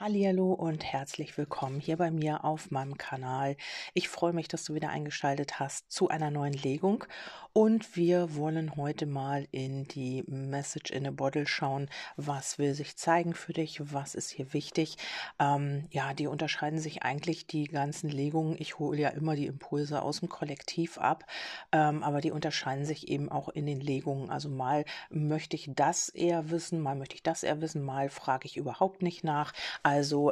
Hallihallo und herzlich willkommen hier bei mir auf meinem Kanal. Ich freue mich, dass du wieder eingeschaltet hast zu einer neuen Legung und wir wollen heute mal in die Message in a Bottle schauen. Was will sich zeigen für dich? Was ist hier wichtig? Ähm, ja, die unterscheiden sich eigentlich die ganzen Legungen. Ich hole ja immer die Impulse aus dem Kollektiv ab, ähm, aber die unterscheiden sich eben auch in den Legungen. Also mal möchte ich das eher wissen, mal möchte ich das eher wissen, mal frage ich überhaupt nicht nach.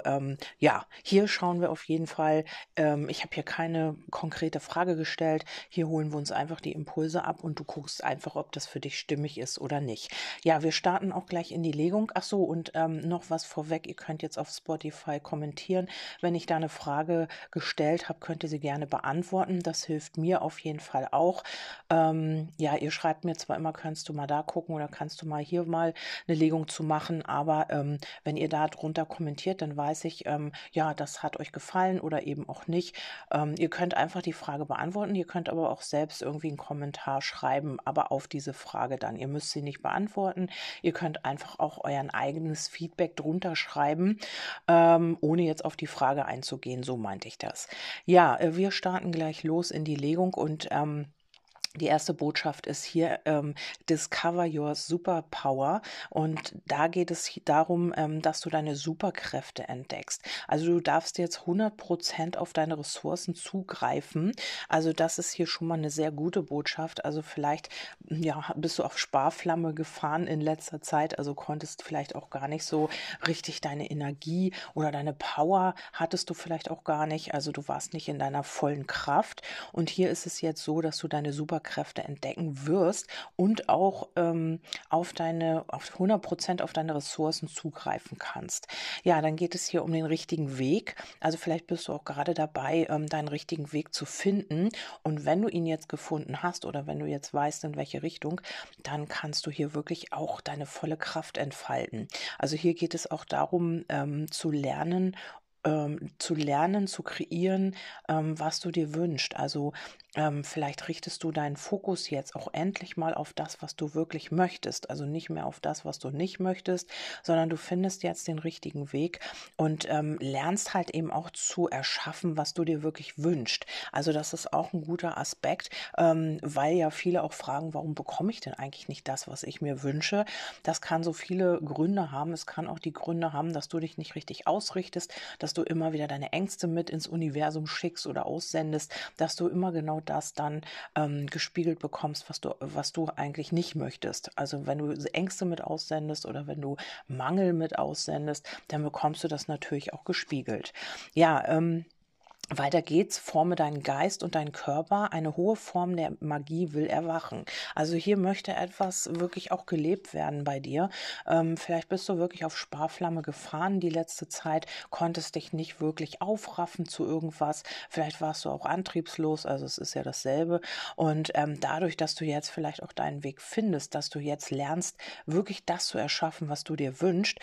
Ähm, ja, hier schauen wir auf jeden Fall. Ähm, ich habe hier keine konkrete Frage gestellt. Hier holen wir uns einfach die Impulse ab und du guckst einfach, ob das für dich stimmig ist oder nicht. Ja, wir starten auch gleich in die Legung. Ach so, und ähm, noch was vorweg. Ihr könnt jetzt auf Spotify kommentieren. Wenn ich da eine Frage gestellt habe, könnt ihr sie gerne beantworten. Das hilft mir auf jeden Fall auch. Ähm, ja, ihr schreibt mir zwar immer, kannst du mal da gucken oder kannst du mal hier mal eine Legung zu machen, aber ähm, wenn ihr da drunter kommentiert, kommentiert, dann weiß ich, ähm, ja, das hat euch gefallen oder eben auch nicht. Ähm, ihr könnt einfach die Frage beantworten, ihr könnt aber auch selbst irgendwie einen Kommentar schreiben, aber auf diese Frage dann. Ihr müsst sie nicht beantworten. Ihr könnt einfach auch euer eigenes Feedback drunter schreiben, ähm, ohne jetzt auf die Frage einzugehen. So meinte ich das. Ja, äh, wir starten gleich los in die Legung und ähm, die erste Botschaft ist hier ähm, Discover Your Superpower und da geht es darum, ähm, dass du deine Superkräfte entdeckst. Also du darfst jetzt 100% auf deine Ressourcen zugreifen. Also das ist hier schon mal eine sehr gute Botschaft. Also vielleicht ja, bist du auf Sparflamme gefahren in letzter Zeit, also konntest vielleicht auch gar nicht so richtig deine Energie oder deine Power hattest du vielleicht auch gar nicht. Also du warst nicht in deiner vollen Kraft und hier ist es jetzt so, dass du deine Superkräfte Superkräfte entdecken wirst und auch ähm, auf deine, auf 100 Prozent auf deine Ressourcen zugreifen kannst. Ja, dann geht es hier um den richtigen Weg. Also vielleicht bist du auch gerade dabei, ähm, deinen richtigen Weg zu finden. Und wenn du ihn jetzt gefunden hast oder wenn du jetzt weißt, in welche Richtung, dann kannst du hier wirklich auch deine volle Kraft entfalten. Also hier geht es auch darum, ähm, zu lernen, ähm, zu lernen, zu kreieren, ähm, was du dir wünschst. Also ähm, vielleicht richtest du deinen Fokus jetzt auch endlich mal auf das, was du wirklich möchtest. Also nicht mehr auf das, was du nicht möchtest, sondern du findest jetzt den richtigen Weg und ähm, lernst halt eben auch zu erschaffen, was du dir wirklich wünschst. Also das ist auch ein guter Aspekt, ähm, weil ja viele auch fragen, warum bekomme ich denn eigentlich nicht das, was ich mir wünsche? Das kann so viele Gründe haben. Es kann auch die Gründe haben, dass du dich nicht richtig ausrichtest, dass du immer wieder deine Ängste mit ins Universum schickst oder aussendest, dass du immer genau das dann ähm, gespiegelt bekommst, was du, was du eigentlich nicht möchtest. Also wenn du Ängste mit aussendest oder wenn du Mangel mit aussendest, dann bekommst du das natürlich auch gespiegelt. Ja, ähm, weiter geht's, forme deinen Geist und deinen Körper. Eine hohe Form der Magie will erwachen. Also hier möchte etwas wirklich auch gelebt werden bei dir. Ähm, vielleicht bist du wirklich auf Sparflamme gefahren die letzte Zeit, konntest dich nicht wirklich aufraffen zu irgendwas. Vielleicht warst du auch antriebslos, also es ist ja dasselbe. Und ähm, dadurch, dass du jetzt vielleicht auch deinen Weg findest, dass du jetzt lernst, wirklich das zu erschaffen, was du dir wünschst,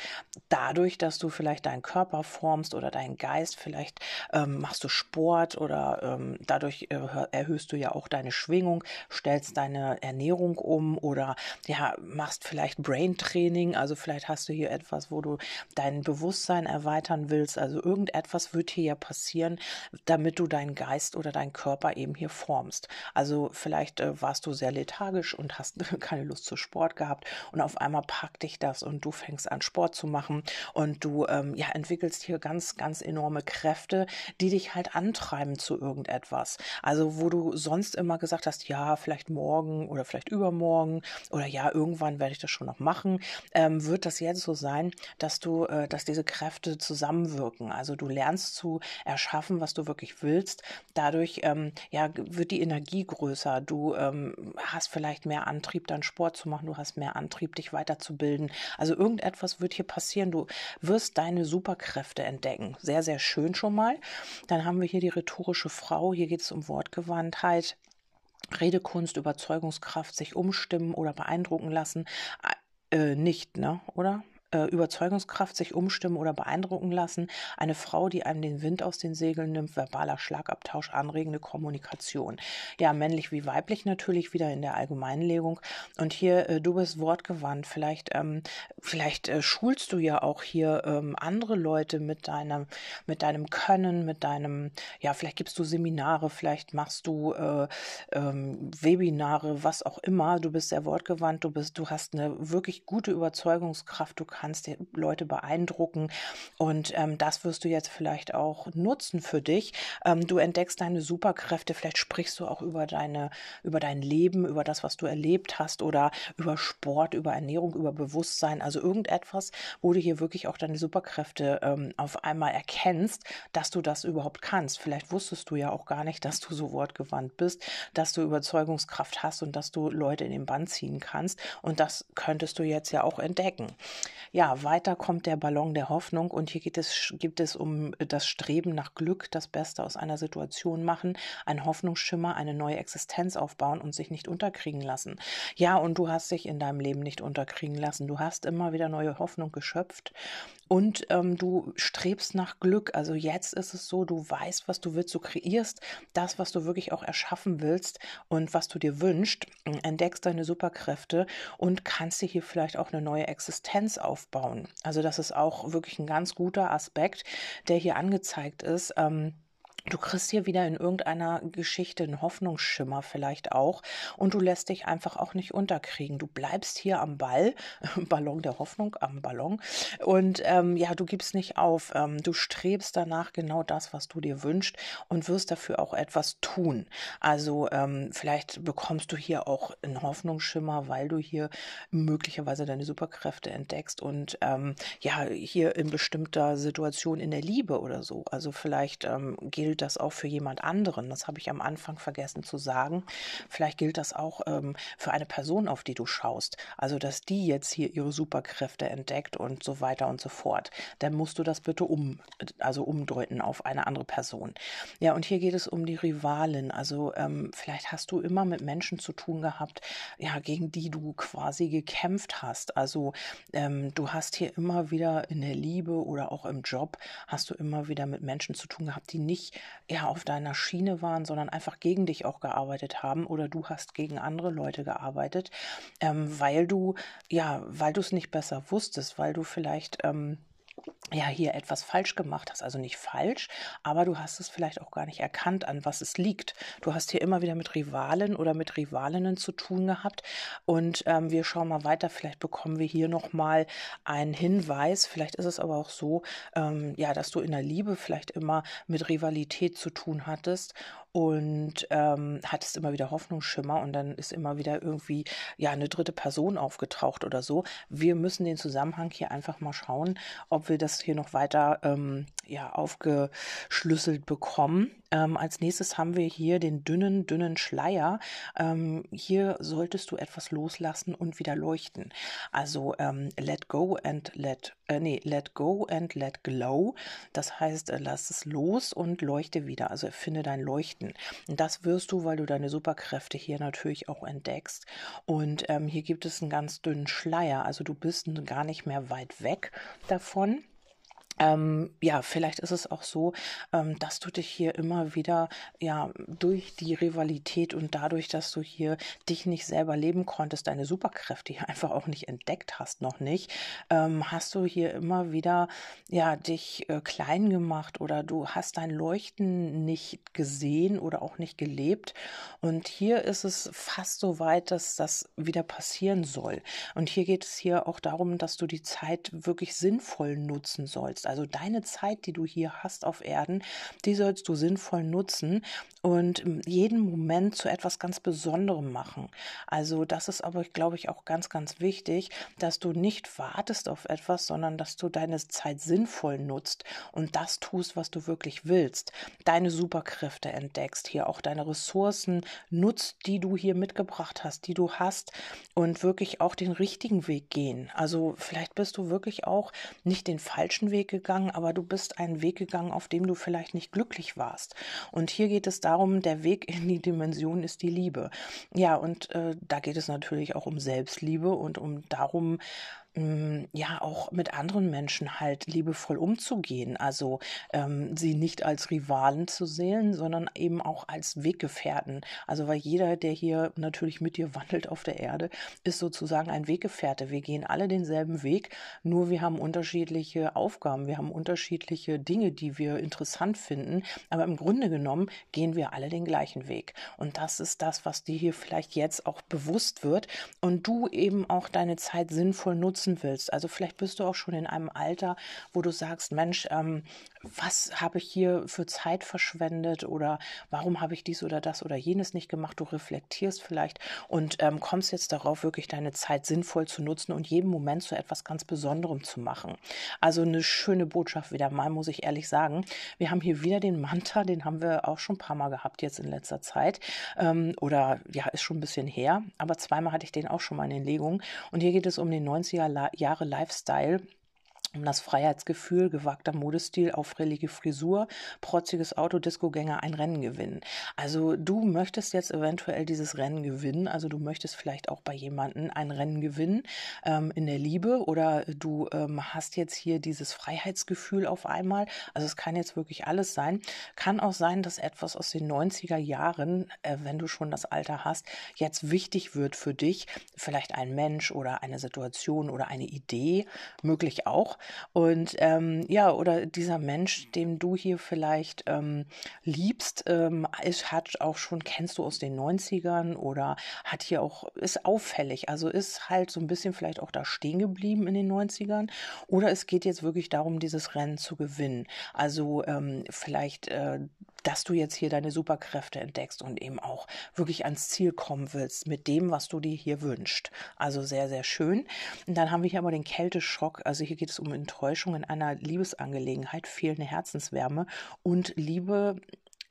dadurch, dass du vielleicht deinen Körper formst oder deinen Geist, vielleicht ähm, machst du Sport oder ähm, dadurch äh, erhöhst du ja auch deine Schwingung, stellst deine Ernährung um oder ja, machst vielleicht Brain-Training, also vielleicht hast du hier etwas, wo du dein Bewusstsein erweitern willst, also irgendetwas wird hier ja passieren, damit du deinen Geist oder deinen Körper eben hier formst. Also vielleicht äh, warst du sehr lethargisch und hast keine Lust zu Sport gehabt und auf einmal packt dich das und du fängst an Sport zu machen. Und du ähm, ja entwickelst hier ganz, ganz enorme Kräfte, die dich halt halt antreiben zu irgendetwas. Also wo du sonst immer gesagt hast, ja, vielleicht morgen oder vielleicht übermorgen oder ja, irgendwann werde ich das schon noch machen, ähm, wird das jetzt so sein, dass du, äh, dass diese Kräfte zusammenwirken. Also du lernst zu erschaffen, was du wirklich willst. Dadurch ähm, ja, wird die Energie größer. Du ähm, hast vielleicht mehr Antrieb, dann Sport zu machen. Du hast mehr Antrieb, dich weiterzubilden. Also irgendetwas wird hier passieren. Du wirst deine Superkräfte entdecken. Sehr, sehr schön schon mal. Dann haben haben wir hier die rhetorische Frau. Hier geht es um Wortgewandtheit. Redekunst, Überzeugungskraft, sich umstimmen oder beeindrucken lassen. Äh, nicht, ne? Oder? Äh, Überzeugungskraft sich umstimmen oder beeindrucken lassen. Eine Frau, die einem den Wind aus den Segeln nimmt, verbaler Schlagabtausch, anregende Kommunikation. Ja, männlich wie weiblich natürlich wieder in der Allgemeinlegung. Und hier, äh, du bist wortgewandt. Vielleicht, ähm, vielleicht äh, schulst du ja auch hier ähm, andere Leute mit deinem, mit deinem Können, mit deinem, ja, vielleicht gibst du Seminare, vielleicht machst du äh, ähm, Webinare, was auch immer. Du bist sehr wortgewandt, du bist, du hast eine wirklich gute Überzeugungskraft, du kannst die Leute beeindrucken und ähm, das wirst du jetzt vielleicht auch nutzen für dich. Ähm, du entdeckst deine Superkräfte, vielleicht sprichst du auch über deine, über dein Leben, über das, was du erlebt hast oder über Sport, über Ernährung, über Bewusstsein, also irgendetwas, wo du hier wirklich auch deine Superkräfte ähm, auf einmal erkennst, dass du das überhaupt kannst. Vielleicht wusstest du ja auch gar nicht, dass du so wortgewandt bist, dass du Überzeugungskraft hast und dass du Leute in den Bann ziehen kannst. Und das könntest du jetzt ja auch entdecken. Ja, weiter kommt der Ballon der Hoffnung und hier geht es, gibt es um das Streben nach Glück, das Beste aus einer Situation machen, ein Hoffnungsschimmer, eine neue Existenz aufbauen und sich nicht unterkriegen lassen. Ja, und du hast dich in deinem Leben nicht unterkriegen lassen. Du hast immer wieder neue Hoffnung geschöpft und ähm, du strebst nach Glück. Also jetzt ist es so, du weißt, was du willst, du kreierst das, was du wirklich auch erschaffen willst und was du dir wünschst, entdeckst deine Superkräfte und kannst dir hier vielleicht auch eine neue Existenz aufbauen. Also das ist auch wirklich ein ganz guter Aspekt, der hier angezeigt ist. Ähm, Du kriegst hier wieder in irgendeiner Geschichte einen Hoffnungsschimmer vielleicht auch und du lässt dich einfach auch nicht unterkriegen. Du bleibst hier am Ball, Ballon der Hoffnung, am Ballon und ähm, ja, du gibst nicht auf. Ähm, du strebst danach genau das, was du dir wünschst und wirst dafür auch etwas tun. Also ähm, vielleicht bekommst du hier auch einen Hoffnungsschimmer, weil du hier möglicherweise deine Superkräfte entdeckst und ähm, ja, hier in bestimmter Situation in der Liebe oder so. Also vielleicht ähm, gilt gilt das auch für jemand anderen. Das habe ich am Anfang vergessen zu sagen. Vielleicht gilt das auch ähm, für eine Person, auf die du schaust. Also, dass die jetzt hier ihre Superkräfte entdeckt und so weiter und so fort. Dann musst du das bitte um, also umdeuten auf eine andere Person. Ja, und hier geht es um die Rivalin. Also, ähm, vielleicht hast du immer mit Menschen zu tun gehabt, ja, gegen die du quasi gekämpft hast. Also, ähm, du hast hier immer wieder in der Liebe oder auch im Job hast du immer wieder mit Menschen zu tun gehabt, die nicht ja auf deiner Schiene waren, sondern einfach gegen dich auch gearbeitet haben oder du hast gegen andere Leute gearbeitet, ähm, weil du ja, weil du es nicht besser wusstest, weil du vielleicht ähm, ja hier etwas falsch gemacht hast. Also nicht falsch, aber du hast es vielleicht auch gar nicht erkannt, an was es liegt. Du hast hier immer wieder mit Rivalen oder mit Rivalinnen zu tun gehabt. Und ähm, wir schauen mal weiter. Vielleicht bekommen wir hier nochmal einen Hinweis. Vielleicht ist es aber auch so, ähm, ja, dass du in der Liebe vielleicht immer mit Rivalität zu tun hattest und ähm, hattest immer wieder Hoffnungsschimmer und dann ist immer wieder irgendwie ja eine dritte Person aufgetaucht oder so. Wir müssen den Zusammenhang hier einfach mal schauen, ob wir das hier noch weiter ähm, ja aufgeschlüsselt bekommen. Ähm, als nächstes haben wir hier den dünnen, dünnen Schleier. Ähm, hier solltest du etwas loslassen und wieder leuchten. Also ähm, let go and let, äh, nee, let go and let glow. Das heißt, äh, lass es los und leuchte wieder. Also finde dein Leuchten. Und das wirst du, weil du deine Superkräfte hier natürlich auch entdeckst. Und ähm, hier gibt es einen ganz dünnen Schleier. Also du bist gar nicht mehr weit weg davon. Ähm, ja, vielleicht ist es auch so, ähm, dass du dich hier immer wieder, ja, durch die Rivalität und dadurch, dass du hier dich nicht selber leben konntest, deine Superkräfte hier einfach auch nicht entdeckt hast, noch nicht, ähm, hast du hier immer wieder, ja, dich äh, klein gemacht oder du hast dein Leuchten nicht gesehen oder auch nicht gelebt. Und hier ist es fast so weit, dass das wieder passieren soll. Und hier geht es hier auch darum, dass du die Zeit wirklich sinnvoll nutzen sollst. Also deine Zeit, die du hier hast auf Erden, die sollst du sinnvoll nutzen und ähm, jeden Moment zu etwas ganz Besonderem machen. Also das ist aber, glaube ich, auch ganz, ganz wichtig, dass du nicht wartest auf etwas, sondern dass du deine Zeit sinnvoll nutzt und das tust, was du wirklich willst. Deine Superkräfte entdeckst, hier auch deine Ressourcen nutzt, die du hier mitgebracht hast, die du hast und wirklich auch den richtigen Weg gehen. Also vielleicht bist du wirklich auch nicht den falschen Weg gegangen, aber du bist einen Weg gegangen, auf dem du vielleicht nicht glücklich warst. Und hier geht es darum, der Weg in die Dimension ist die Liebe. Ja, und äh, da geht es natürlich auch um Selbstliebe und um darum, ja auch mit anderen Menschen halt liebevoll umzugehen. Also ähm, sie nicht als Rivalen zu sehen, sondern eben auch als Weggefährten. Also weil jeder, der hier natürlich mit dir wandelt auf der Erde, ist sozusagen ein Weggefährte. Wir gehen alle denselben Weg, nur wir haben unterschiedliche Aufgaben, wir haben unterschiedliche Dinge, die wir interessant finden. Aber im Grunde genommen gehen wir alle den gleichen Weg. Und das ist das, was dir hier vielleicht jetzt auch bewusst wird und du eben auch deine Zeit sinnvoll nutzen willst. Also vielleicht bist du auch schon in einem Alter, wo du sagst, Mensch, ähm, was habe ich hier für Zeit verschwendet oder warum habe ich dies oder das oder jenes nicht gemacht? Du reflektierst vielleicht und ähm, kommst jetzt darauf, wirklich deine Zeit sinnvoll zu nutzen und jeden Moment zu etwas ganz Besonderem zu machen. Also eine schöne Botschaft wieder mal, muss ich ehrlich sagen. Wir haben hier wieder den Manta, den haben wir auch schon ein paar Mal gehabt jetzt in letzter Zeit. Ähm, oder ja, ist schon ein bisschen her, aber zweimal hatte ich den auch schon mal in den Legungen. Und hier geht es um den 90er Jahre Lifestyle um das Freiheitsgefühl, gewagter Modestil, auffällige Frisur, protziges Auto, Discogänger ein Rennen gewinnen. Also du möchtest jetzt eventuell dieses Rennen gewinnen, also du möchtest vielleicht auch bei jemandem ein Rennen gewinnen ähm, in der Liebe oder du ähm, hast jetzt hier dieses Freiheitsgefühl auf einmal. Also es kann jetzt wirklich alles sein. Kann auch sein, dass etwas aus den 90er Jahren, äh, wenn du schon das Alter hast, jetzt wichtig wird für dich. Vielleicht ein Mensch oder eine Situation oder eine Idee, möglich auch. Und ähm, ja, oder dieser Mensch, den du hier vielleicht ähm, liebst, ähm, ist, hat auch schon, kennst du aus den 90ern oder hat hier auch, ist auffällig, also ist halt so ein bisschen vielleicht auch da stehen geblieben in den 90ern. Oder es geht jetzt wirklich darum, dieses Rennen zu gewinnen. Also ähm, vielleicht äh, dass du jetzt hier deine Superkräfte entdeckst und eben auch wirklich ans Ziel kommen willst mit dem, was du dir hier wünschst. Also sehr, sehr schön. Und dann haben wir hier aber den Kälteschock. Also hier geht es um Enttäuschung in einer Liebesangelegenheit, fehlende Herzenswärme und Liebe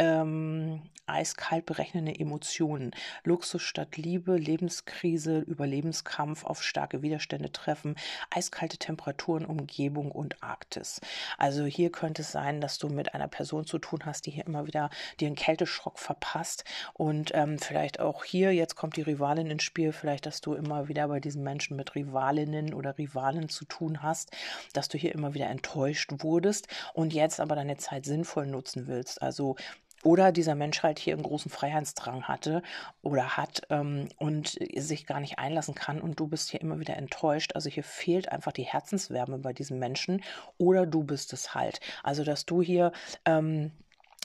ähm, eiskalt berechnende Emotionen. Luxus statt Liebe, Lebenskrise, Überlebenskampf auf starke Widerstände treffen, eiskalte Temperaturen, Umgebung und Arktis. Also hier könnte es sein, dass du mit einer Person zu tun hast, die hier immer wieder dir einen Kälteschock verpasst und ähm, vielleicht auch hier, jetzt kommt die Rivalin ins Spiel, vielleicht, dass du immer wieder bei diesen Menschen mit Rivalinnen oder Rivalen zu tun hast, dass du hier immer wieder enttäuscht wurdest und jetzt aber deine Zeit sinnvoll nutzen willst. Also oder dieser Mensch halt hier einen großen Freiheitsdrang hatte oder hat ähm, und sich gar nicht einlassen kann und du bist hier immer wieder enttäuscht. Also hier fehlt einfach die Herzenswärme bei diesem Menschen oder du bist es halt. Also dass du hier ähm,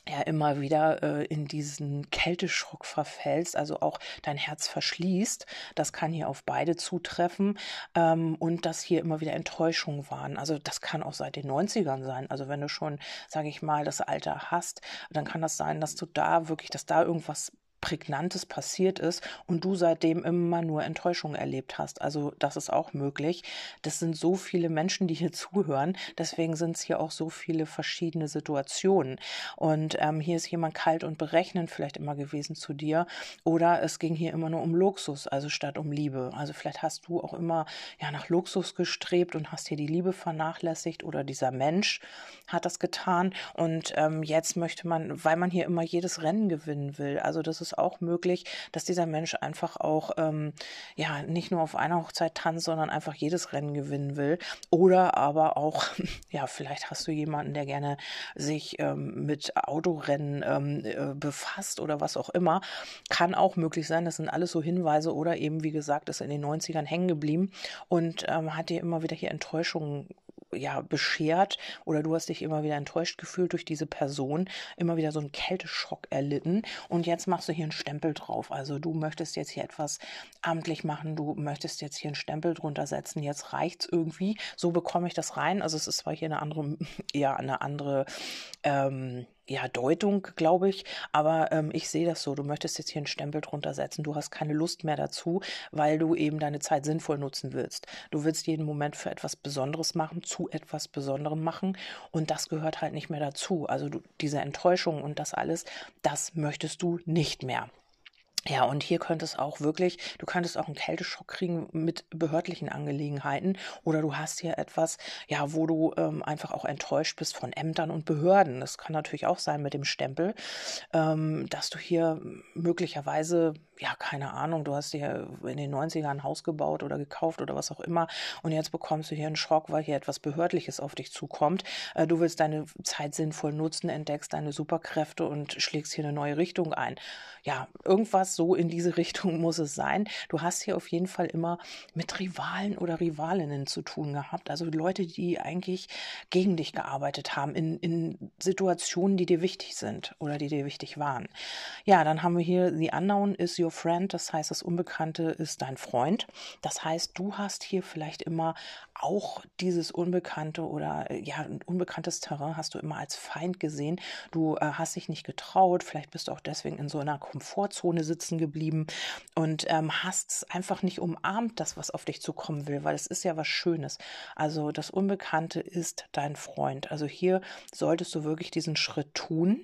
ja immer wieder äh, in diesen Kälteschock verfällst, also auch dein Herz verschließt. Das kann hier auf beide zutreffen ähm, und dass hier immer wieder Enttäuschungen waren. Also das kann auch seit den 90ern sein. Also wenn du schon, sage ich mal, das Alter hast, dann kann das sein, dass du da wirklich, dass da irgendwas Prägnantes passiert ist und du seitdem immer nur Enttäuschung erlebt hast. Also das ist auch möglich. Das sind so viele Menschen, die hier zuhören. Deswegen sind es hier auch so viele verschiedene Situationen. Und ähm, hier ist jemand kalt und berechnend vielleicht immer gewesen zu dir. Oder es ging hier immer nur um Luxus, also statt um Liebe. Also vielleicht hast du auch immer ja nach Luxus gestrebt und hast hier die Liebe vernachlässigt oder dieser Mensch hat das getan. Und ähm, jetzt möchte man, weil man hier immer jedes Rennen gewinnen will. Also das ist es auch möglich, dass dieser Mensch einfach auch ähm, ja nicht nur auf einer Hochzeit tanzt, sondern einfach jedes Rennen gewinnen will. Oder aber auch, ja, vielleicht hast du jemanden, der gerne sich ähm, mit Autorennen ähm, äh, befasst oder was auch immer. Kann auch möglich sein. Das sind alles so Hinweise oder eben, wie gesagt, ist in den 90ern hängen geblieben und ähm, hat dir immer wieder hier Enttäuschungen ja, beschert oder du hast dich immer wieder enttäuscht gefühlt durch diese Person, immer wieder so einen Kälteschock erlitten und jetzt machst du hier einen Stempel drauf. Also du möchtest jetzt hier etwas amtlich machen, du möchtest jetzt hier einen Stempel drunter setzen, jetzt reicht's irgendwie, so bekomme ich das rein. Also es ist zwar hier eine andere, ja, eine andere ähm, ja, Deutung, glaube ich. Aber ähm, ich sehe das so. Du möchtest jetzt hier einen Stempel drunter setzen. Du hast keine Lust mehr dazu, weil du eben deine Zeit sinnvoll nutzen willst. Du willst jeden Moment für etwas Besonderes machen, zu etwas Besonderem machen. Und das gehört halt nicht mehr dazu. Also du, diese Enttäuschung und das alles, das möchtest du nicht mehr. Ja, und hier könnte es auch wirklich, du könntest auch einen Kälteschock kriegen mit behördlichen Angelegenheiten oder du hast hier etwas, ja, wo du ähm, einfach auch enttäuscht bist von Ämtern und Behörden. Das kann natürlich auch sein mit dem Stempel, ähm, dass du hier möglicherweise ja, keine Ahnung, du hast dir in den 90ern ein Haus gebaut oder gekauft oder was auch immer und jetzt bekommst du hier einen Schock, weil hier etwas Behördliches auf dich zukommt. Äh, du willst deine Zeit sinnvoll nutzen, entdeckst deine Superkräfte und schlägst hier eine neue Richtung ein. Ja, irgendwas so in diese Richtung muss es sein. Du hast hier auf jeden Fall immer mit Rivalen oder Rivalinnen zu tun gehabt, also Leute, die eigentlich gegen dich gearbeitet haben in, in Situationen, die dir wichtig sind oder die dir wichtig waren. Ja, dann haben wir hier The Unknown is your friend, das heißt, das Unbekannte ist dein Freund. Das heißt, du hast hier vielleicht immer auch dieses Unbekannte oder ja, ein unbekanntes Terrain hast du immer als Feind gesehen. Du äh, hast dich nicht getraut, vielleicht bist du auch deswegen in so einer Komfortzone sitzen geblieben und ähm, hast es einfach nicht umarmt, das, was auf dich zukommen will, weil es ist ja was Schönes. Also das Unbekannte ist dein Freund. Also hier solltest du wirklich diesen Schritt tun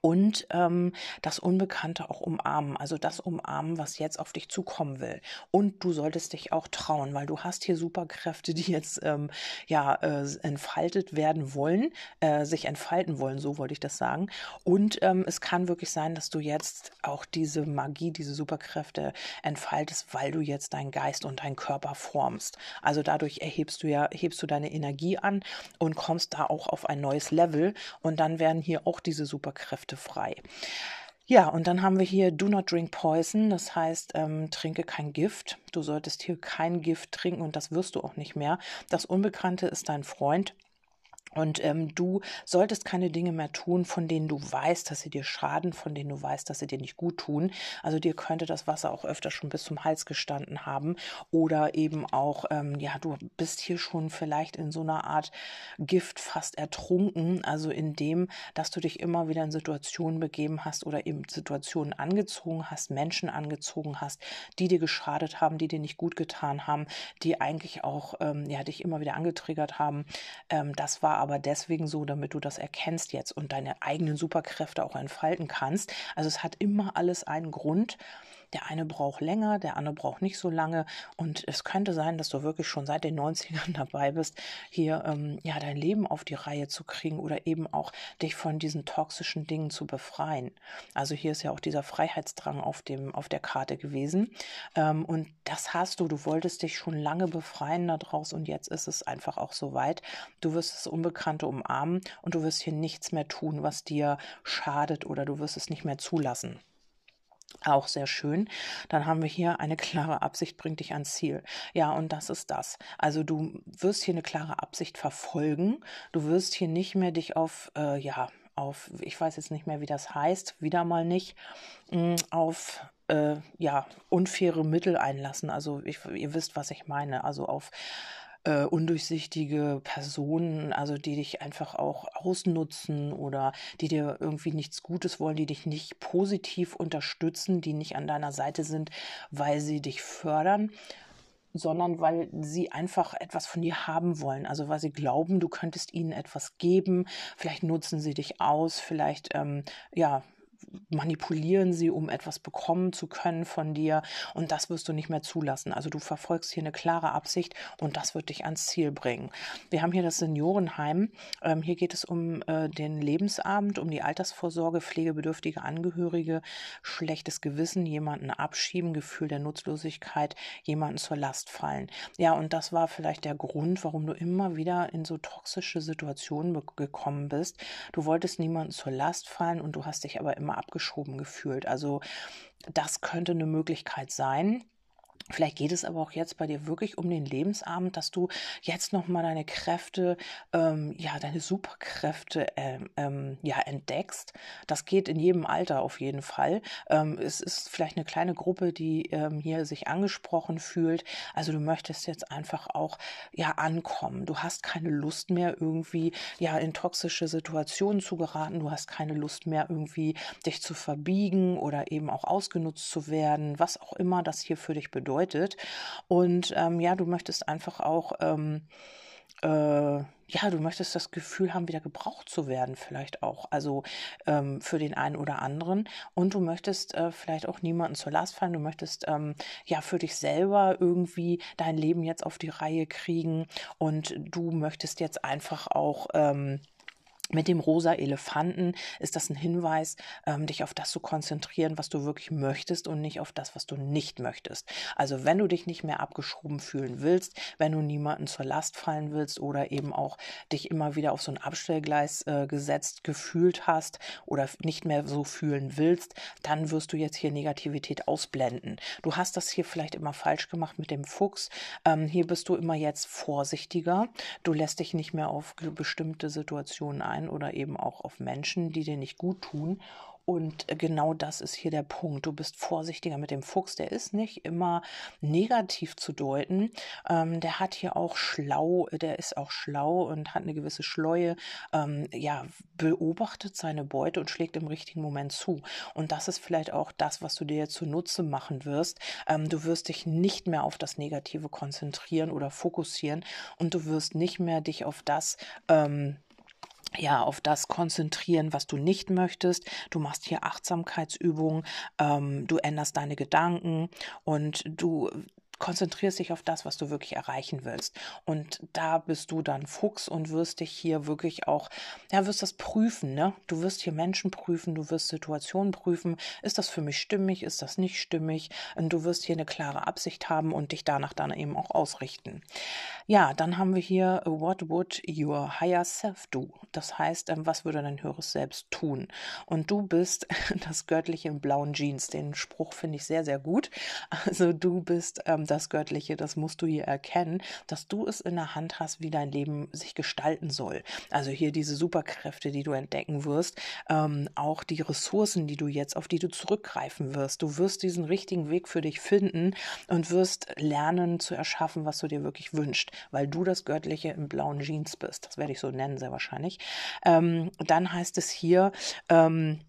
und ähm, das Unbekannte auch umarmen, also das umarmen, was jetzt auf dich zukommen will. Und du solltest dich auch trauen, weil du hast hier Superkräfte, die jetzt ähm, ja äh, entfaltet werden wollen, äh, sich entfalten wollen, so wollte ich das sagen. Und ähm, es kann wirklich sein, dass du jetzt auch diese Magie, diese Superkräfte entfaltest, weil du jetzt deinen Geist und deinen Körper formst. Also dadurch erhebst du ja, hebst du deine Energie an und kommst da auch auf ein neues Level. Und dann werden hier auch diese Superkräfte frei. Ja, und dann haben wir hier Do not drink poison, das heißt, ähm, trinke kein Gift. Du solltest hier kein Gift trinken und das wirst du auch nicht mehr. Das Unbekannte ist dein Freund. Und ähm, du solltest keine Dinge mehr tun, von denen du weißt, dass sie dir schaden, von denen du weißt, dass sie dir nicht gut tun. Also dir könnte das Wasser auch öfter schon bis zum Hals gestanden haben. Oder eben auch, ähm, ja, du bist hier schon vielleicht in so einer Art Gift fast ertrunken. Also in dem, dass du dich immer wieder in Situationen begeben hast oder eben Situationen angezogen hast, Menschen angezogen hast, die dir geschadet haben, die dir nicht gut getan haben, die eigentlich auch, ähm, ja, dich immer wieder angetriggert haben. Ähm, das war aber deswegen so, damit du das erkennst jetzt und deine eigenen Superkräfte auch entfalten kannst. Also es hat immer alles einen Grund. Der eine braucht länger, der andere braucht nicht so lange. Und es könnte sein, dass du wirklich schon seit den 90ern dabei bist, hier ähm, ja dein Leben auf die Reihe zu kriegen oder eben auch dich von diesen toxischen Dingen zu befreien. Also hier ist ja auch dieser Freiheitsdrang auf dem auf der Karte gewesen. Ähm, und das hast du. Du wolltest dich schon lange befreien daraus und jetzt ist es einfach auch so weit. Du wirst das Unbekannte umarmen und du wirst hier nichts mehr tun, was dir schadet oder du wirst es nicht mehr zulassen. Auch sehr schön. Dann haben wir hier eine klare Absicht bringt dich ans Ziel. Ja, und das ist das. Also du wirst hier eine klare Absicht verfolgen. Du wirst hier nicht mehr dich auf, äh, ja, auf, ich weiß jetzt nicht mehr, wie das heißt, wieder mal nicht, mh, mm, auf äh, ja, unfaire Mittel einlassen. Also ich, ihr wisst, was ich meine. Also auf äh, undurchsichtige Personen, also die dich einfach auch ausnutzen oder die dir irgendwie nichts Gutes wollen, die dich nicht positiv unterstützen, die nicht an deiner Seite sind, weil sie dich fördern, sondern weil sie einfach etwas von dir haben wollen. Also weil sie glauben, du könntest ihnen etwas geben. Vielleicht nutzen sie dich aus, vielleicht ähm, ja manipulieren sie, um etwas bekommen zu können von dir. Und das wirst du nicht mehr zulassen. Also du verfolgst hier eine klare Absicht und das wird dich ans Ziel bringen. Wir haben hier das Seniorenheim. Ähm, hier geht es um äh, den Lebensabend, um die Altersvorsorge, pflegebedürftige Angehörige, schlechtes Gewissen, jemanden abschieben, Gefühl der Nutzlosigkeit, jemanden zur Last fallen. Ja, und das war vielleicht der Grund, warum du immer wieder in so toxische Situationen gekommen bist. Du wolltest niemanden zur Last fallen und du hast dich aber immer abgeschoben gefühlt. Also das könnte eine Möglichkeit sein. Vielleicht geht es aber auch jetzt bei dir wirklich um den Lebensabend, dass du jetzt nochmal deine Kräfte, ähm, ja, deine Superkräfte ähm, ähm, ja, entdeckst. Das geht in jedem Alter auf jeden Fall. Ähm, es ist vielleicht eine kleine Gruppe, die ähm, hier sich angesprochen fühlt. Also du möchtest jetzt einfach auch ja ankommen. Du hast keine Lust mehr irgendwie ja in toxische Situationen zu geraten. Du hast keine Lust mehr irgendwie dich zu verbiegen oder eben auch ausgenutzt zu werden, was auch immer das hier für dich bedeutet bedeutet. Und ähm, ja, du möchtest einfach auch, ähm, äh, ja, du möchtest das Gefühl haben, wieder gebraucht zu werden, vielleicht auch. Also ähm, für den einen oder anderen. Und du möchtest äh, vielleicht auch niemanden zur Last fallen. Du möchtest ähm, ja für dich selber irgendwie dein Leben jetzt auf die Reihe kriegen. Und du möchtest jetzt einfach auch. Ähm, mit dem rosa Elefanten ist das ein Hinweis, ähm, dich auf das zu konzentrieren, was du wirklich möchtest und nicht auf das, was du nicht möchtest. Also wenn du dich nicht mehr abgeschoben fühlen willst, wenn du niemanden zur Last fallen willst oder eben auch dich immer wieder auf so ein Abstellgleis äh, gesetzt gefühlt hast oder nicht mehr so fühlen willst, dann wirst du jetzt hier Negativität ausblenden. Du hast das hier vielleicht immer falsch gemacht mit dem Fuchs. Ähm, hier bist du immer jetzt vorsichtiger. Du lässt dich nicht mehr auf bestimmte Situationen ein sein oder eben auch auf Menschen, die dir nicht gut tun. Und genau das ist hier der Punkt. Du bist vorsichtiger mit dem Fuchs. Der ist nicht immer negativ zu deuten. Ähm, der hat hier auch schlau, der ist auch schlau und hat eine gewisse Schleue. Ähm, ja, beobachtet seine Beute und schlägt im richtigen Moment zu. Und das ist vielleicht auch das, was du dir zunutze machen wirst. Ähm, du wirst dich nicht mehr auf das Negative konzentrieren oder fokussieren und du wirst nicht mehr dich auf das ähm, ja, auf das konzentrieren, was du nicht möchtest. Du machst hier Achtsamkeitsübungen, ähm, du änderst deine Gedanken und du konzentrierst dich auf das, was du wirklich erreichen willst. Und da bist du dann Fuchs und wirst dich hier wirklich auch, ja, wirst das prüfen, ne? Du wirst hier Menschen prüfen, du wirst Situationen prüfen. Ist das für mich stimmig? Ist das nicht stimmig? Und du wirst hier eine klare Absicht haben und dich danach dann eben auch ausrichten. Ja, dann haben wir hier, what would your higher self do? Das heißt, ähm, was würde dein höheres Selbst tun? Und du bist das Göttliche im blauen Jeans. Den Spruch finde ich sehr, sehr gut. Also du bist ähm, das Göttliche, das musst du hier erkennen, dass du es in der Hand hast, wie dein Leben sich gestalten soll. Also hier diese Superkräfte, die du entdecken wirst, ähm, auch die Ressourcen, die du jetzt, auf die du zurückgreifen wirst. Du wirst diesen richtigen Weg für dich finden und wirst lernen zu erschaffen, was du dir wirklich wünschst, weil du das Göttliche im blauen Jeans bist. Das werde ich so nennen, sehr wahrscheinlich. Ähm, dann heißt es hier, ähm,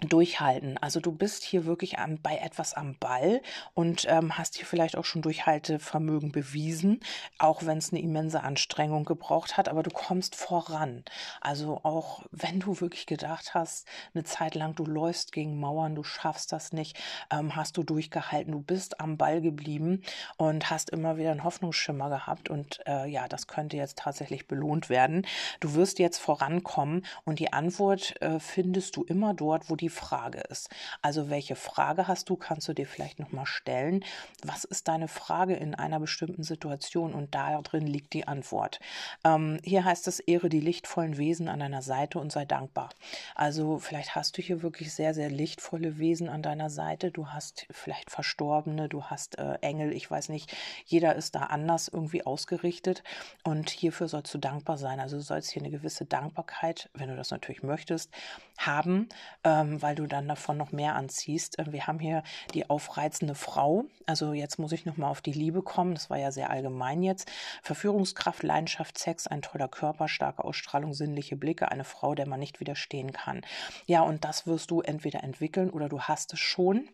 durchhalten. Also du bist hier wirklich am, bei etwas am Ball und ähm, hast hier vielleicht auch schon Durchhaltevermögen bewiesen, auch wenn es eine immense Anstrengung gebraucht hat, aber du kommst voran. Also auch wenn du wirklich gedacht hast, eine Zeit lang du läufst gegen Mauern, du schaffst das nicht, ähm, hast du durchgehalten, du bist am Ball geblieben und hast immer wieder einen Hoffnungsschimmer gehabt und äh, ja, das könnte jetzt tatsächlich belohnt werden. Du wirst jetzt vorankommen und die Antwort äh, findest du immer dort, wo die die Frage ist. Also welche Frage hast du, kannst du dir vielleicht nochmal stellen. Was ist deine Frage in einer bestimmten Situation? Und darin liegt die Antwort. Ähm, hier heißt es, ehre die lichtvollen Wesen an deiner Seite und sei dankbar. Also vielleicht hast du hier wirklich sehr, sehr lichtvolle Wesen an deiner Seite. Du hast vielleicht Verstorbene, du hast äh, Engel, ich weiß nicht. Jeder ist da anders irgendwie ausgerichtet. Und hierfür sollst du dankbar sein. Also du sollst hier eine gewisse Dankbarkeit, wenn du das natürlich möchtest, haben, ähm, weil du dann davon noch mehr anziehst. Äh, wir haben hier die aufreizende Frau. Also jetzt muss ich nochmal auf die Liebe kommen. Das war ja sehr allgemein jetzt. Verführungskraft, Leidenschaft, Sex, ein toller Körper, starke Ausstrahlung, sinnliche Blicke, eine Frau, der man nicht widerstehen kann. Ja, und das wirst du entweder entwickeln oder du hast es schon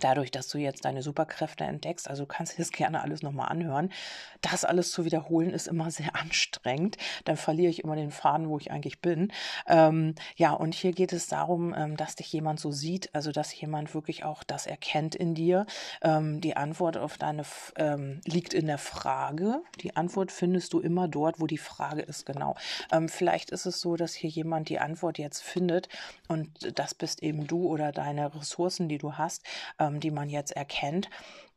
dadurch, dass du jetzt deine Superkräfte entdeckst, also du kannst dir das gerne alles nochmal anhören. Das alles zu wiederholen ist immer sehr anstrengend. Dann verliere ich immer den Faden, wo ich eigentlich bin. Ähm, ja, und hier geht es darum, ähm, dass dich jemand so sieht, also dass jemand wirklich auch das erkennt in dir. Ähm, die Antwort auf deine ähm, liegt in der Frage. Die Antwort findest du immer dort, wo die Frage ist, genau. Ähm, vielleicht ist es so, dass hier jemand die Antwort jetzt findet und das bist eben du oder deine Ressourcen, die du hast ähm, die man jetzt erkennt.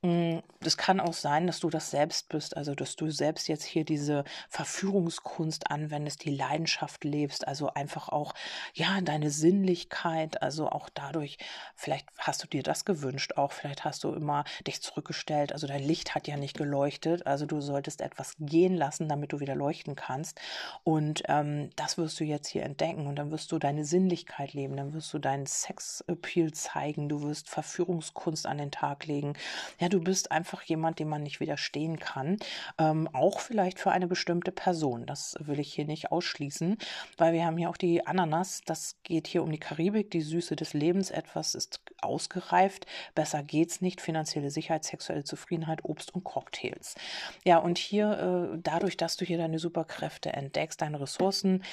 Hm, das kann auch sein, dass du das selbst bist, also dass du selbst jetzt hier diese Verführungskunst anwendest, die Leidenschaft lebst, also einfach auch, ja, deine Sinnlichkeit, also auch dadurch, vielleicht hast du dir das gewünscht, auch vielleicht hast du immer dich zurückgestellt, also dein Licht hat ja nicht geleuchtet, also du solltest etwas gehen lassen, damit du wieder leuchten kannst. Und ähm, das wirst du jetzt hier entdecken und dann wirst du deine Sinnlichkeit leben, dann wirst du deinen Sexappeal zeigen, du wirst Verführungskunst an den Tag legen, ja, du bist einfach jemand, dem man nicht widerstehen kann. Ähm, auch vielleicht für eine bestimmte Person. Das will ich hier nicht ausschließen, weil wir haben hier auch die Ananas. Das geht hier um die Karibik, die Süße des Lebens. Etwas ist ausgereift. Besser geht's nicht. Finanzielle Sicherheit, sexuelle Zufriedenheit, Obst und Cocktails. Ja, und hier, äh, dadurch, dass du hier deine Superkräfte entdeckst, deine Ressourcen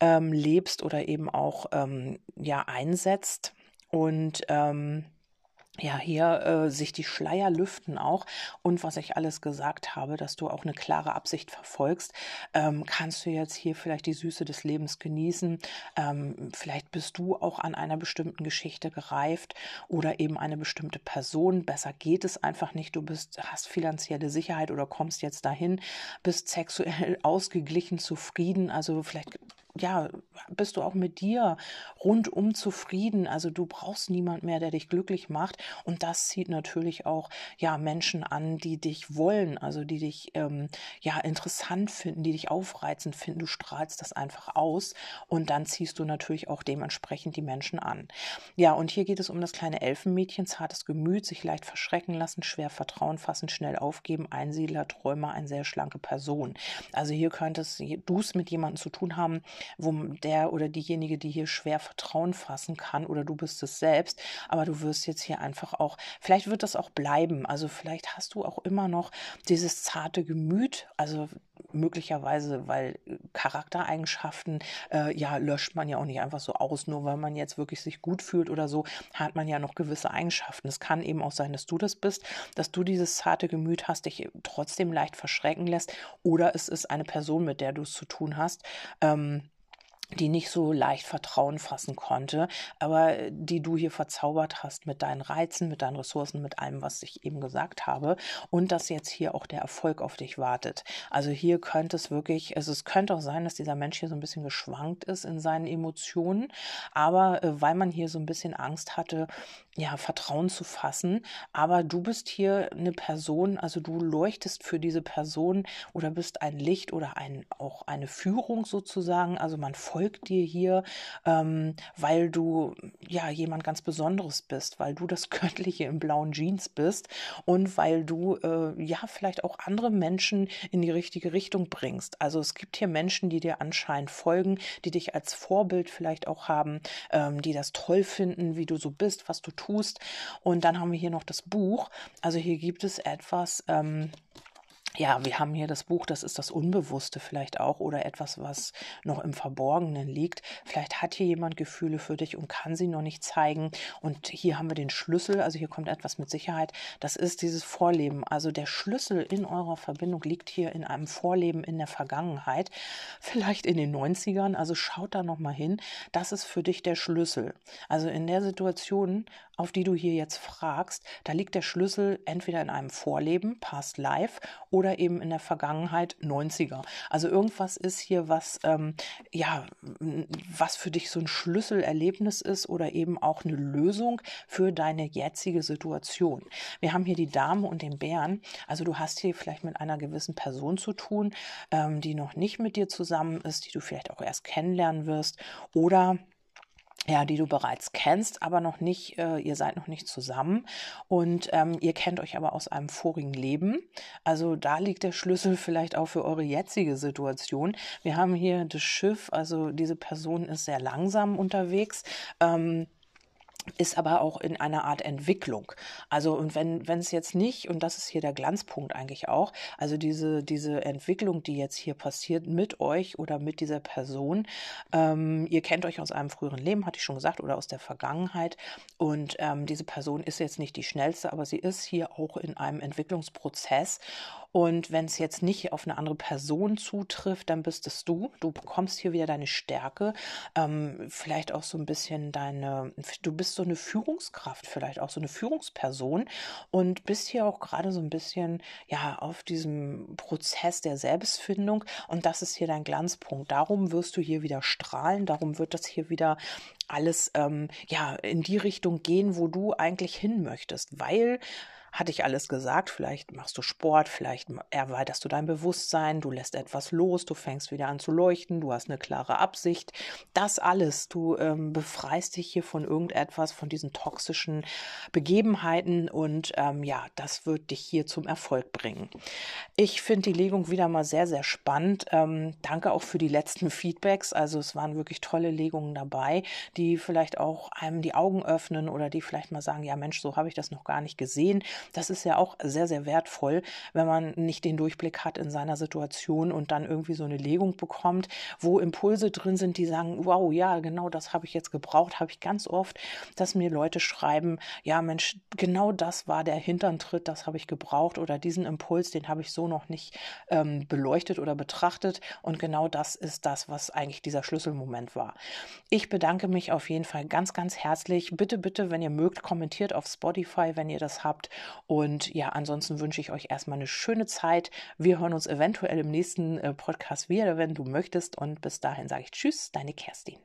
ähm, lebst oder eben auch ähm, ja einsetzt und ähm, ja, hier äh, sich die Schleier lüften auch und was ich alles gesagt habe, dass du auch eine klare Absicht verfolgst, ähm, kannst du jetzt hier vielleicht die Süße des Lebens genießen. Ähm, vielleicht bist du auch an einer bestimmten Geschichte gereift oder eben eine bestimmte Person. Besser geht es einfach nicht. Du bist, hast finanzielle Sicherheit oder kommst jetzt dahin, bist sexuell ausgeglichen, zufrieden. Also vielleicht ja, bist du auch mit dir rundum zufrieden. Also du brauchst niemand mehr, der dich glücklich macht. Und das zieht natürlich auch ja Menschen an, die dich wollen, also die dich ähm, ja interessant finden, die dich aufreizend finden. Du strahlst das einfach aus und dann ziehst du natürlich auch dementsprechend die Menschen an. Ja, und hier geht es um das kleine Elfenmädchen, zartes Gemüt, sich leicht verschrecken lassen, schwer Vertrauen fassen, schnell aufgeben, Einsiedler, Träumer, eine sehr schlanke Person. Also hier könntest du es mit jemandem zu tun haben, wo der oder diejenige, die hier schwer Vertrauen fassen kann oder du bist es selbst, aber du wirst jetzt hier einfach auch, vielleicht wird das auch bleiben, also vielleicht hast du auch immer noch dieses zarte Gemüt, also möglicherweise, weil Charaktereigenschaften, äh, ja, löscht man ja auch nicht einfach so aus, nur weil man jetzt wirklich sich gut fühlt oder so, hat man ja noch gewisse Eigenschaften. Es kann eben auch sein, dass du das bist, dass du dieses zarte Gemüt hast, dich trotzdem leicht verschrecken lässt, oder es ist eine Person, mit der du es zu tun hast. Ähm, die nicht so leicht Vertrauen fassen konnte, aber die du hier verzaubert hast mit deinen Reizen, mit deinen Ressourcen, mit allem, was ich eben gesagt habe und dass jetzt hier auch der Erfolg auf dich wartet. Also hier könnte es wirklich, also es könnte auch sein, dass dieser Mensch hier so ein bisschen geschwankt ist in seinen Emotionen, aber äh, weil man hier so ein bisschen Angst hatte, ja, Vertrauen zu fassen. Aber du bist hier eine Person, also du leuchtest für diese Person oder bist ein Licht oder ein, auch eine Führung sozusagen. Also man folgt dir hier, ähm, weil du ja jemand ganz Besonderes bist, weil du das Göttliche im blauen Jeans bist und weil du äh, ja vielleicht auch andere Menschen in die richtige Richtung bringst. Also es gibt hier Menschen, die dir anscheinend folgen, die dich als Vorbild vielleicht auch haben, ähm, die das toll finden, wie du so bist, was du tust. Und dann haben wir hier noch das Buch. Also hier gibt es etwas, ähm, ja, wir haben hier das Buch, das ist das Unbewusste vielleicht auch oder etwas, was noch im Verborgenen liegt. Vielleicht hat hier jemand Gefühle für dich und kann sie noch nicht zeigen. Und hier haben wir den Schlüssel, also hier kommt etwas mit Sicherheit. Das ist dieses Vorleben. Also der Schlüssel in eurer Verbindung liegt hier in einem Vorleben in der Vergangenheit, vielleicht in den 90ern. Also schaut da nochmal hin. Das ist für dich der Schlüssel. Also in der Situation, auf die du hier jetzt fragst, da liegt der Schlüssel entweder in einem Vorleben, Past Life, oder eben in der Vergangenheit 90er. Also irgendwas ist hier, was ähm, ja, was für dich so ein Schlüsselerlebnis ist oder eben auch eine Lösung für deine jetzige Situation. Wir haben hier die Dame und den Bären. Also du hast hier vielleicht mit einer gewissen Person zu tun, ähm, die noch nicht mit dir zusammen ist, die du vielleicht auch erst kennenlernen wirst oder ja, die du bereits kennst, aber noch nicht, äh, ihr seid noch nicht zusammen und ähm, ihr kennt euch aber aus einem vorigen Leben. Also da liegt der Schlüssel vielleicht auch für eure jetzige Situation. Wir haben hier das Schiff, also diese Person ist sehr langsam unterwegs. Ähm, ist aber auch in einer Art Entwicklung. Also und wenn wenn es jetzt nicht und das ist hier der Glanzpunkt eigentlich auch, also diese diese Entwicklung, die jetzt hier passiert mit euch oder mit dieser Person, ähm, ihr kennt euch aus einem früheren Leben, hatte ich schon gesagt, oder aus der Vergangenheit und ähm, diese Person ist jetzt nicht die schnellste, aber sie ist hier auch in einem Entwicklungsprozess und wenn es jetzt nicht auf eine andere Person zutrifft, dann bist es du. Du bekommst hier wieder deine Stärke, ähm, vielleicht auch so ein bisschen deine, du bist so eine Führungskraft, vielleicht auch so eine Führungsperson und bist hier auch gerade so ein bisschen, ja, auf diesem Prozess der Selbstfindung und das ist hier dein Glanzpunkt. Darum wirst du hier wieder strahlen, darum wird das hier wieder alles, ähm, ja, in die Richtung gehen, wo du eigentlich hin möchtest, weil hatte ich alles gesagt. Vielleicht machst du Sport, vielleicht erweiterst du dein Bewusstsein, du lässt etwas los, du fängst wieder an zu leuchten, du hast eine klare Absicht. Das alles, du ähm, befreist dich hier von irgendetwas, von diesen toxischen Begebenheiten und ähm, ja, das wird dich hier zum Erfolg bringen. Ich finde die Legung wieder mal sehr, sehr spannend. Ähm, danke auch für die letzten Feedbacks. Also es waren wirklich tolle Legungen dabei, die vielleicht auch einem die Augen öffnen oder die vielleicht mal sagen, ja Mensch, so habe ich das noch gar nicht gesehen. Das ist ja auch sehr, sehr wertvoll, wenn man nicht den Durchblick hat in seiner Situation und dann irgendwie so eine Legung bekommt, wo Impulse drin sind, die sagen, wow, ja, genau das habe ich jetzt gebraucht, habe ich ganz oft, dass mir Leute schreiben, ja, Mensch, genau das war der Hinterntritt, das habe ich gebraucht oder diesen Impuls, den habe ich so noch nicht ähm, beleuchtet oder betrachtet und genau das ist das, was eigentlich dieser Schlüsselmoment war. Ich bedanke mich auf jeden Fall ganz, ganz herzlich. Bitte, bitte, wenn ihr mögt, kommentiert auf Spotify, wenn ihr das habt. Und ja, ansonsten wünsche ich euch erstmal eine schöne Zeit. Wir hören uns eventuell im nächsten äh, Podcast wieder, wenn du möchtest. Und bis dahin sage ich Tschüss, deine Kerstin.